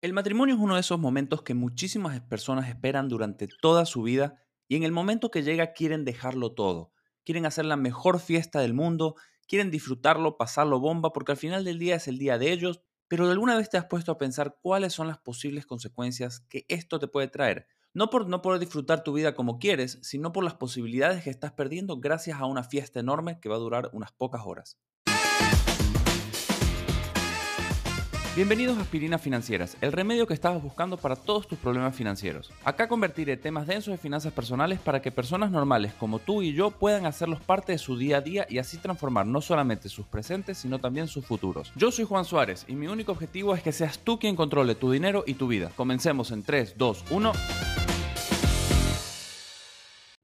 El matrimonio es uno de esos momentos que muchísimas personas esperan durante toda su vida y en el momento que llega quieren dejarlo todo. Quieren hacer la mejor fiesta del mundo, quieren disfrutarlo, pasarlo bomba, porque al final del día es el día de ellos, pero ¿de alguna vez te has puesto a pensar cuáles son las posibles consecuencias que esto te puede traer? No por no poder disfrutar tu vida como quieres, sino por las posibilidades que estás perdiendo gracias a una fiesta enorme que va a durar unas pocas horas. Bienvenidos a Aspirinas Financieras, el remedio que estabas buscando para todos tus problemas financieros. Acá convertiré temas densos de finanzas personales para que personas normales como tú y yo puedan hacerlos parte de su día a día y así transformar no solamente sus presentes, sino también sus futuros. Yo soy Juan Suárez y mi único objetivo es que seas tú quien controle tu dinero y tu vida. Comencemos en 3, 2, 1.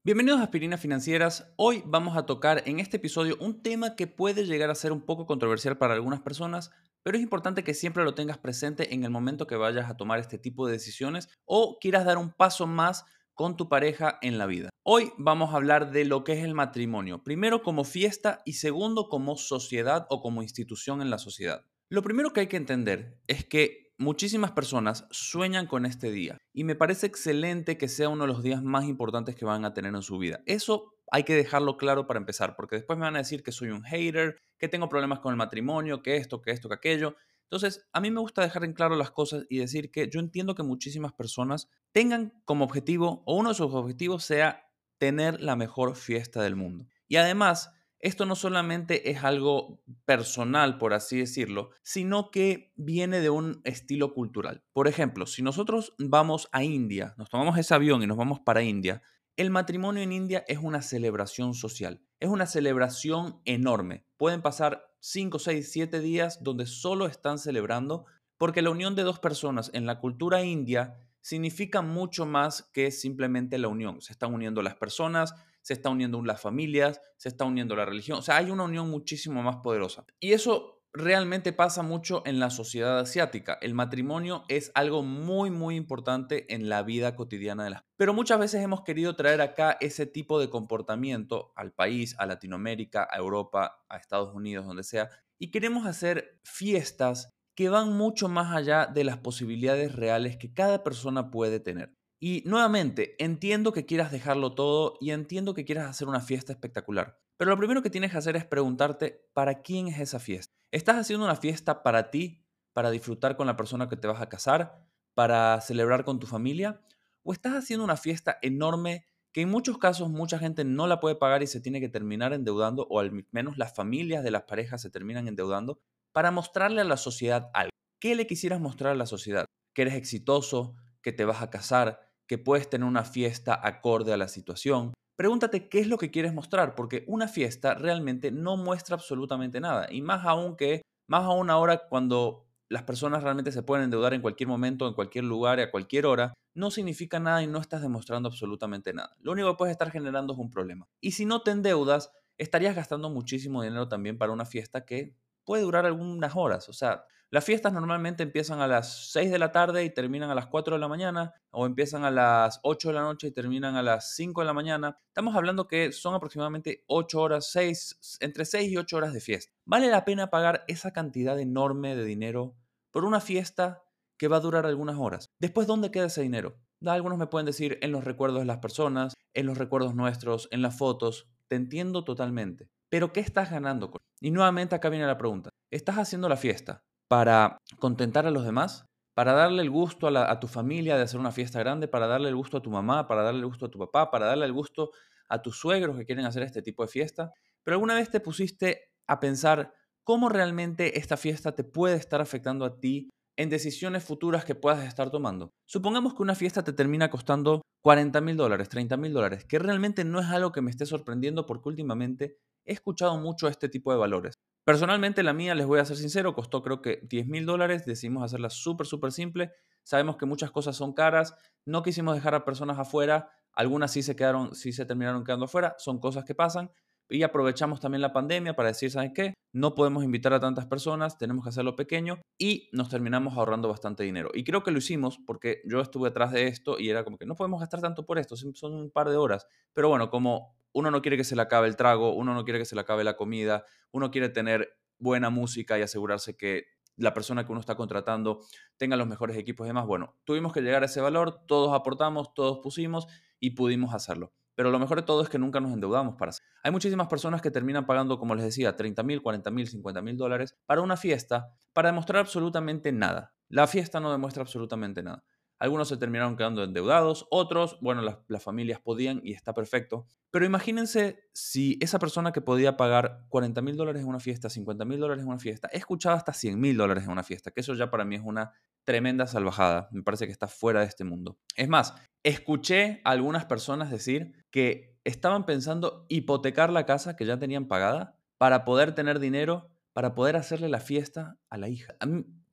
Bienvenidos a Aspirinas Financieras. Hoy vamos a tocar en este episodio un tema que puede llegar a ser un poco controversial para algunas personas, pero es importante que siempre lo tengas presente en el momento que vayas a tomar este tipo de decisiones o quieras dar un paso más con tu pareja en la vida. Hoy vamos a hablar de lo que es el matrimonio, primero como fiesta y segundo como sociedad o como institución en la sociedad. Lo primero que hay que entender es que muchísimas personas sueñan con este día y me parece excelente que sea uno de los días más importantes que van a tener en su vida. Eso hay que dejarlo claro para empezar, porque después me van a decir que soy un hater, que tengo problemas con el matrimonio, que esto, que esto, que aquello. Entonces, a mí me gusta dejar en claro las cosas y decir que yo entiendo que muchísimas personas tengan como objetivo, o uno de sus objetivos sea tener la mejor fiesta del mundo. Y además, esto no solamente es algo personal, por así decirlo, sino que viene de un estilo cultural. Por ejemplo, si nosotros vamos a India, nos tomamos ese avión y nos vamos para India, el matrimonio en India es una celebración social, es una celebración enorme. Pueden pasar 5, 6, 7 días donde solo están celebrando porque la unión de dos personas en la cultura india significa mucho más que simplemente la unión. Se están uniendo las personas, se está uniendo las familias, se está uniendo la religión. O sea, hay una unión muchísimo más poderosa. Y eso realmente pasa mucho en la sociedad asiática. El matrimonio es algo muy, muy importante en la vida cotidiana de las Pero muchas veces hemos querido traer acá ese tipo de comportamiento al país, a Latinoamérica, a Europa, a Estados Unidos, donde sea, y queremos hacer fiestas que van mucho más allá de las posibilidades reales que cada persona puede tener. Y nuevamente, entiendo que quieras dejarlo todo y entiendo que quieras hacer una fiesta espectacular. Pero lo primero que tienes que hacer es preguntarte, ¿para quién es esa fiesta? ¿Estás haciendo una fiesta para ti, para disfrutar con la persona que te vas a casar, para celebrar con tu familia? ¿O estás haciendo una fiesta enorme que en muchos casos mucha gente no la puede pagar y se tiene que terminar endeudando, o al menos las familias de las parejas se terminan endeudando, para mostrarle a la sociedad algo? ¿Qué le quisieras mostrar a la sociedad? Que eres exitoso, que te vas a casar, que puedes tener una fiesta acorde a la situación. Pregúntate qué es lo que quieres mostrar, porque una fiesta realmente no muestra absolutamente nada. Y más aún que, más aún ahora cuando las personas realmente se pueden endeudar en cualquier momento, en cualquier lugar a cualquier hora, no significa nada y no estás demostrando absolutamente nada. Lo único que puedes estar generando es un problema. Y si no te endeudas, estarías gastando muchísimo dinero también para una fiesta que puede durar algunas horas. O sea, las fiestas normalmente empiezan a las 6 de la tarde y terminan a las 4 de la mañana, o empiezan a las 8 de la noche y terminan a las 5 de la mañana. Estamos hablando que son aproximadamente 8 horas, 6, entre 6 y 8 horas de fiesta. ¿Vale la pena pagar esa cantidad enorme de dinero por una fiesta que va a durar algunas horas? Después, ¿dónde queda ese dinero? Algunos me pueden decir en los recuerdos de las personas, en los recuerdos nuestros, en las fotos. Te entiendo totalmente. Pero ¿qué estás ganando? Y nuevamente acá viene la pregunta. ¿Estás haciendo la fiesta para contentar a los demás? ¿Para darle el gusto a, tu familia de hacer una fiesta grande? ¿Para darle el gusto a tu mamá? ¿Para darle el gusto a tu papá? ¿Para darle el gusto a tus suegros que quieren hacer este tipo de fiesta? Pero alguna vez te pusiste a pensar cómo realmente esta fiesta te puede estar afectando a ti en decisiones futuras que puedas estar tomando. Supongamos que una fiesta te termina costando 40 mil dólares, 30 mil dólares, que realmente no es algo que me esté sorprendiendo porque últimamente he escuchado mucho este tipo de valores. Personalmente la mía, les voy a ser sincero, costó creo que 10 mil dólares, decidimos hacerla súper, súper simple. Sabemos que muchas cosas son caras, no quisimos dejar a personas afuera, algunas sí se quedaron, sí se terminaron quedando afuera, son cosas que pasan. Y aprovechamos también la pandemia para decir, ¿saben qué? No podemos invitar a tantas personas, tenemos que hacerlo pequeño y nos terminamos ahorrando bastante dinero. Y creo que lo hicimos porque yo estuve atrás de esto y era como que no podemos gastar tanto por esto, son un par de horas. Pero bueno, como uno no quiere que se le acabe el trago, uno no quiere que se le acabe la comida, uno quiere tener buena música y asegurarse que la persona que uno está contratando tenga los mejores equipos y demás. Bueno, tuvimos que llegar a ese valor, todos aportamos, todos pusimos y pudimos hacerlo. Pero lo mejor de todo es que nunca nos endeudamos para hacerlo. Hay muchísimas personas que terminan pagando, como les decía, 30 mil, 40 mil, 50 mil dólares para una fiesta para demostrar absolutamente nada. La fiesta no demuestra absolutamente nada. Algunos se terminaron quedando endeudados, otros, bueno, las, familias podían y está perfecto. Pero imagínense si esa persona que podía pagar 40 mil dólares en una fiesta, 50 mil dólares en una fiesta, escuchaba hasta 100 mil dólares en una fiesta, que eso ya para mí es una tremenda salvajada. Me parece que está fuera de este mundo. Es más, escuché a algunas personas decir que estaban pensando hipotecar la casa que ya tenían pagada para poder tener dinero, para poder hacerle la fiesta a la hija.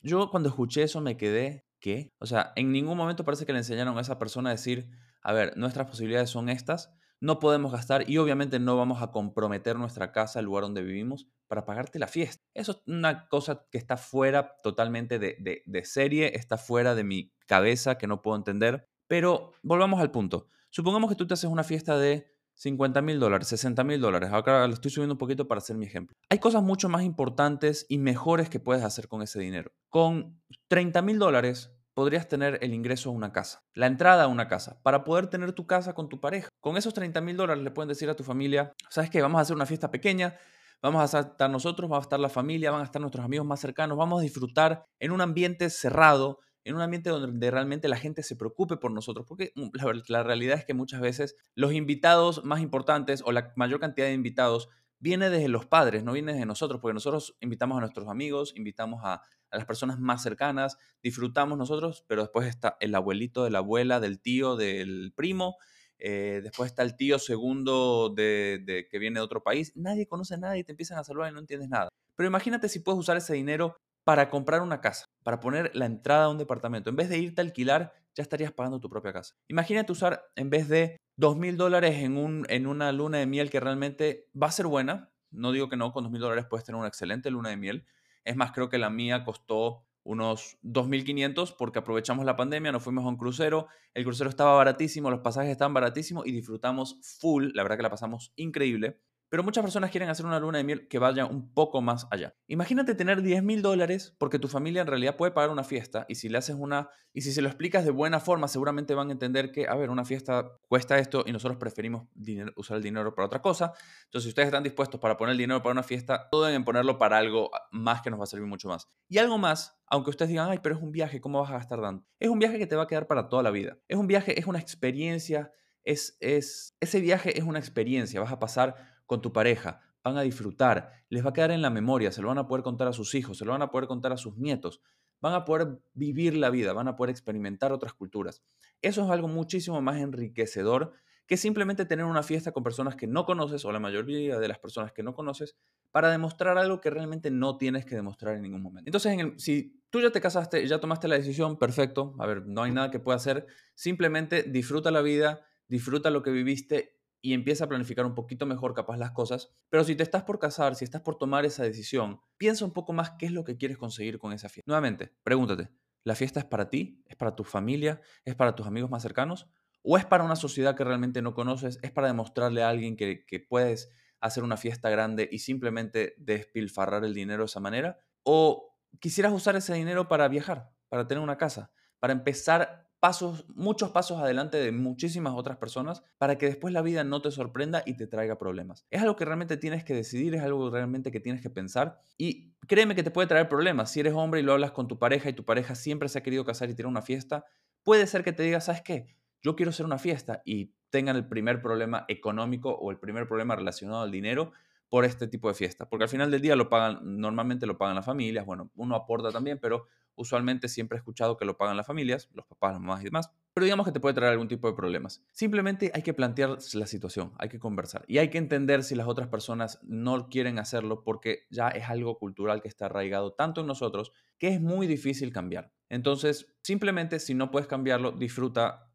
yo cuando escuché eso me quedé ¿qué? O sea, en ningún momento parece que le enseñaron a esa persona a decir, a ver, nuestras posibilidades son estas, no podemos gastar y obviamente no vamos a comprometer nuestra casa, el lugar donde vivimos, para pagarte la fiesta. Eso es una cosa que está fuera totalmente de, de serie, está fuera de mi cabeza, que no puedo entender. Pero volvamos al punto. Supongamos que tú te haces una fiesta de 50 mil dólares, 60 mil dólares. Acá lo estoy subiendo un poquito para hacer mi ejemplo. Hay cosas mucho más importantes y mejores que puedes hacer con ese dinero. Con 30 mil dólares podrías tener el ingreso a una casa, la entrada a una casa, para poder tener tu casa con tu pareja. Con esos 30 mil dólares le pueden decir a tu familia, ¿sabes qué? Vamos a hacer una fiesta pequeña, vamos a estar nosotros, vamos a estar la familia, van a estar nuestros amigos más cercanos, vamos a disfrutar en un ambiente cerrado, en un ambiente donde realmente la gente se preocupe por nosotros, porque mm, la, realidad es que muchas veces los invitados más importantes o la mayor cantidad de invitados viene desde los padres, no viene desde nosotros, porque nosotros invitamos a nuestros amigos, invitamos a, las personas más cercanas, disfrutamos nosotros, pero después está el abuelito de la abuela, del tío, del primo, eh, después está el tío segundo de, que viene de otro país, nadie conoce a nadie, te empiezan a saludar y no entiendes nada. Pero imagínate si puedes usar ese dinero para comprar una casa, para poner la entrada a un departamento. En vez de irte a alquilar, ya estarías pagando tu propia casa. Imagínate usar, en vez de dos mil dólares en, un, en una luna de miel que realmente va a ser buena, no digo que no, con dos mil dólares puedes tener una excelente luna de miel. Es más, creo que la mía costó unos 2.500 porque aprovechamos la pandemia, nos fuimos a un crucero, el crucero estaba baratísimo, los pasajes estaban baratísimos y disfrutamos full, la verdad que la pasamos increíble. Pero muchas personas quieren hacer una luna de miel que vaya un poco más allá. Imagínate tener 10 mil dólares porque tu familia en realidad puede pagar una fiesta y si le haces una, y si se lo explicas de buena forma, seguramente van a entender que, a ver, una fiesta cuesta esto y nosotros preferimos usar el dinero para otra cosa. Entonces, si ustedes están dispuestos para poner el dinero para una fiesta, deben ponerlo para algo más que nos va a servir mucho más. Y algo más, aunque ustedes digan, ay, pero es un viaje, ¿cómo vas a gastar tanto? Es un viaje que te va a quedar para toda la vida. Es un viaje, es una experiencia, es, es, ese viaje es una experiencia, vas a pasar con tu pareja, van a disfrutar, les va a quedar en la memoria, se lo van a poder contar a sus hijos, se lo van a poder contar a sus nietos, van a poder vivir la vida, van a poder experimentar otras culturas. Eso es algo muchísimo más enriquecedor que simplemente tener una fiesta con personas que no conoces o la mayoría de las personas que no conoces para demostrar algo que realmente no tienes que demostrar en ningún momento. Entonces, si tú ya te casaste, ya tomaste la decisión, perfecto, a ver, no hay nada que pueda hacer, simplemente disfruta la vida, disfruta lo que viviste y empieza a planificar un poquito mejor capaz las cosas. Pero si te estás por casar, si estás por tomar esa decisión, piensa un poco más qué es lo que quieres conseguir con esa fiesta. Nuevamente, pregúntate, ¿la fiesta es para ti? ¿Es para tu familia? ¿Es para tus amigos más cercanos? ¿O es para una sociedad que realmente no conoces? ¿Es para demostrarle a alguien que, que puedes hacer una fiesta grande y simplemente despilfarrar el dinero de esa manera? ¿O quisieras usar ese dinero para viajar, para tener una casa, para empezar pasos, muchos pasos adelante de muchísimas otras personas para que después la vida no te sorprenda y te traiga problemas. Es algo que realmente tienes que decidir, es algo realmente que tienes que pensar y créeme que te puede traer problemas. Si eres hombre y lo hablas con tu pareja y tu pareja siempre se ha querido casar y tener una fiesta, puede ser que te diga, ¿sabes qué? Yo quiero hacer una fiesta y tengan el primer problema económico o el primer problema relacionado al dinero por este tipo de fiesta. Porque al final del día lo pagan, normalmente lo pagan las familias, bueno, uno aporta también, pero usualmente siempre he escuchado que lo pagan las familias, los papás, las mamás y demás, pero digamos que te puede traer algún tipo de problemas. Simplemente hay que plantear la situación, hay que conversar y hay que entender si las otras personas no quieren hacerlo porque ya es algo cultural que está arraigado tanto en nosotros que es muy difícil cambiar. Entonces, simplemente si no puedes cambiarlo, disfruta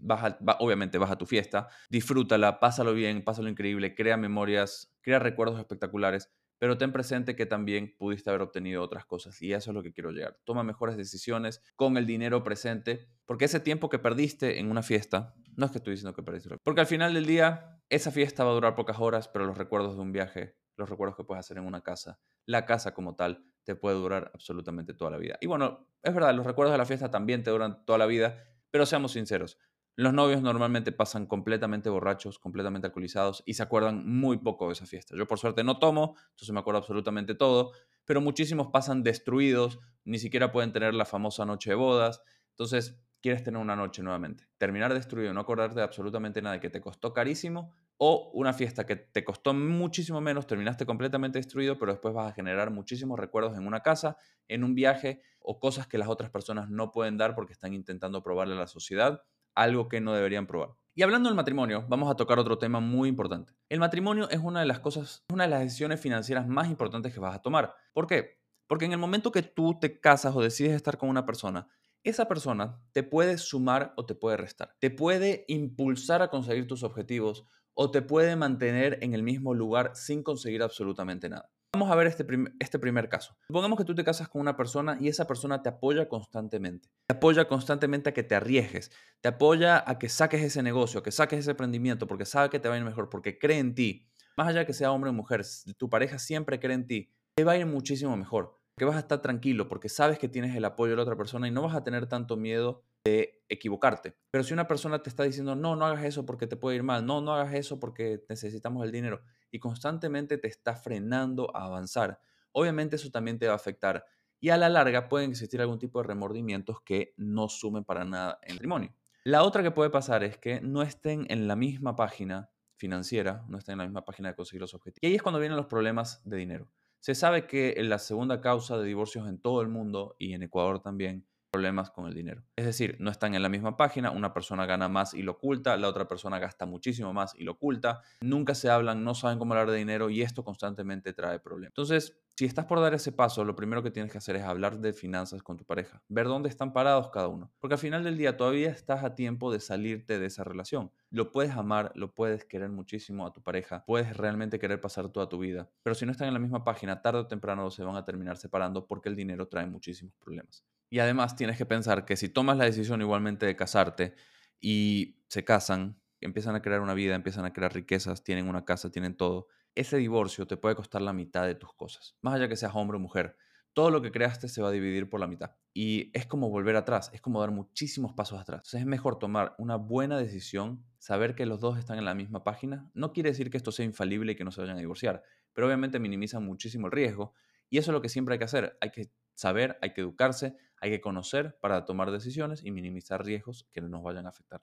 vas obviamente vas a tu fiesta, disfrútala, pásalo bien, pásalo increíble, crea memorias, crea recuerdos espectaculares, pero ten presente que también pudiste haber obtenido otras cosas y eso es lo que quiero llegar. Toma mejores decisiones con el dinero presente, porque ese tiempo que perdiste en una fiesta, no es que estoy diciendo que perdiste, porque al final del día esa fiesta va a durar pocas horas, pero los recuerdos de un viaje, los recuerdos que puedes hacer en una casa, la casa como tal, te puede durar absolutamente toda la vida. Y bueno, es verdad, los recuerdos de la fiesta también te duran toda la vida, pero seamos sinceros, los novios normalmente pasan completamente borrachos, completamente alcoholizados y se acuerdan muy poco de esa fiesta. Yo por suerte no tomo, entonces me acuerdo absolutamente todo, pero muchísimos pasan destruidos, ni siquiera pueden tener la famosa noche de bodas. Entonces, quieres tener una noche nuevamente. Terminar destruido, no acordarte de absolutamente nada que te costó carísimo o una fiesta que te costó muchísimo menos, terminaste completamente destruido, pero después vas a generar muchísimos recuerdos en una casa, en un viaje o cosas que las otras personas no pueden dar porque están intentando probarle a la sociedad algo que no deberían probar. Y hablando del matrimonio, vamos a tocar otro tema muy importante. El matrimonio es una de las cosas, una de las decisiones financieras más importantes que vas a tomar. ¿Por qué? Porque en el momento que tú te casas o decides estar con una persona, esa persona te puede sumar o te puede restar. Te puede impulsar a conseguir tus objetivos o te puede mantener en el mismo lugar sin conseguir absolutamente nada. Vamos a ver este, este primer caso. Supongamos que tú te casas con una persona y esa persona te apoya constantemente. Te apoya constantemente a que te arriesgues. Te apoya a que saques ese negocio, a que saques ese emprendimiento, porque sabe que te va a ir mejor, porque cree en ti. Más allá de que sea hombre o mujer, tu pareja siempre cree en ti, te va a ir muchísimo mejor. Que vas a estar tranquilo porque sabes que tienes el apoyo de la otra persona y no vas a tener tanto miedo de equivocarte. Pero si una persona te está diciendo, no, no hagas eso porque te puede ir mal, no, no hagas eso porque necesitamos el dinero, y constantemente te está frenando a avanzar, obviamente eso también te va a afectar. Y a la larga pueden existir algún tipo de remordimientos que no sumen para nada en el matrimonio. La otra que puede pasar es que no estén en la misma página financiera, no estén en la misma página de conseguir los objetivos. Y ahí es cuando vienen los problemas de dinero. Se sabe que la segunda causa de divorcios en todo el mundo y en Ecuador también problemas con el dinero. Es decir, no están en la misma página, una persona gana más y lo oculta, la otra persona gasta muchísimo más y lo oculta, nunca se hablan, no saben cómo hablar de dinero y esto constantemente trae problemas. Entonces, si estás por dar ese paso, lo primero que tienes que hacer es hablar de finanzas con tu pareja, ver dónde están parados cada uno, porque al final del día todavía estás a tiempo de salirte de esa relación. Lo puedes amar, lo puedes querer muchísimo a tu pareja, puedes realmente querer pasar toda tu vida, pero si no están en la misma página, tarde o temprano se van a terminar separando porque el dinero trae muchísimos problemas. Y además tienes que pensar que si tomas la decisión igualmente de casarte y se casan, empiezan a crear una vida, empiezan a crear riquezas, tienen una casa, tienen todo, ese divorcio te puede costar la mitad de tus cosas. Más allá que seas hombre o mujer, todo lo que creaste se va a dividir por la mitad. Y es como volver atrás, es como dar muchísimos pasos atrás. Entonces es mejor tomar una buena decisión, saber que los dos están en la misma página. No quiere decir que esto sea infalible y que no se vayan a divorciar, pero obviamente minimiza muchísimo el riesgo. Y eso es lo que siempre hay que hacer. Hay que saber, hay que educarse, hay que conocer para tomar decisiones y minimizar riesgos que nos vayan a afectar.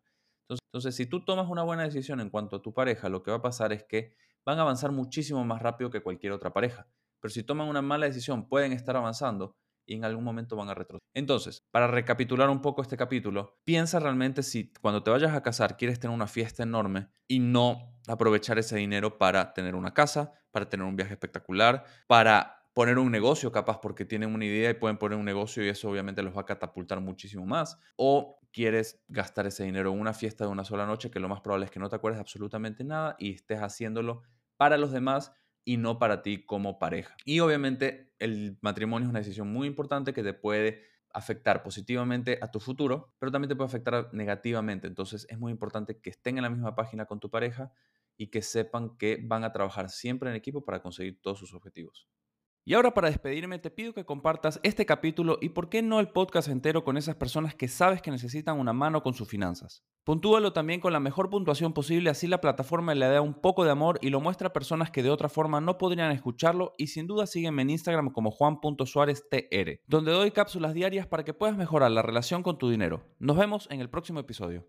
Entonces, si tú tomas una buena decisión en cuanto a tu pareja, lo que va a pasar es que van a avanzar muchísimo más rápido que cualquier otra pareja. Pero si toman una mala decisión, pueden estar avanzando y en algún momento van a retroceder. Entonces, para recapitular un poco este capítulo, piensa realmente si cuando te vayas a casar quieres tener una fiesta enorme y no aprovechar ese dinero para tener una casa, para tener un viaje espectacular, para poner un negocio capaz porque tienen una idea y pueden poner un negocio y eso obviamente los va a catapultar muchísimo más. O quieres gastar ese dinero en una fiesta de una sola noche que lo más probable es que no te acuerdes absolutamente nada y estés haciéndolo para los demás y no para ti como pareja. Y obviamente el matrimonio es una decisión muy importante que te puede afectar positivamente a tu futuro, pero también te puede afectar negativamente. Entonces es muy importante que estén en la misma página con tu pareja y que sepan que van a trabajar siempre en equipo para conseguir todos sus objetivos. Y ahora para despedirme te pido que compartas este capítulo y por qué no el podcast entero con esas personas que sabes que necesitan una mano con sus finanzas. Puntúalo también con la mejor puntuación posible, así la plataforma le da un poco de amor y lo muestra a personas que de otra forma no podrían escucharlo y sin duda sígueme en Instagram como juan.suáreztr, donde doy cápsulas diarias para que puedas mejorar la relación con tu dinero. Nos vemos en el próximo episodio.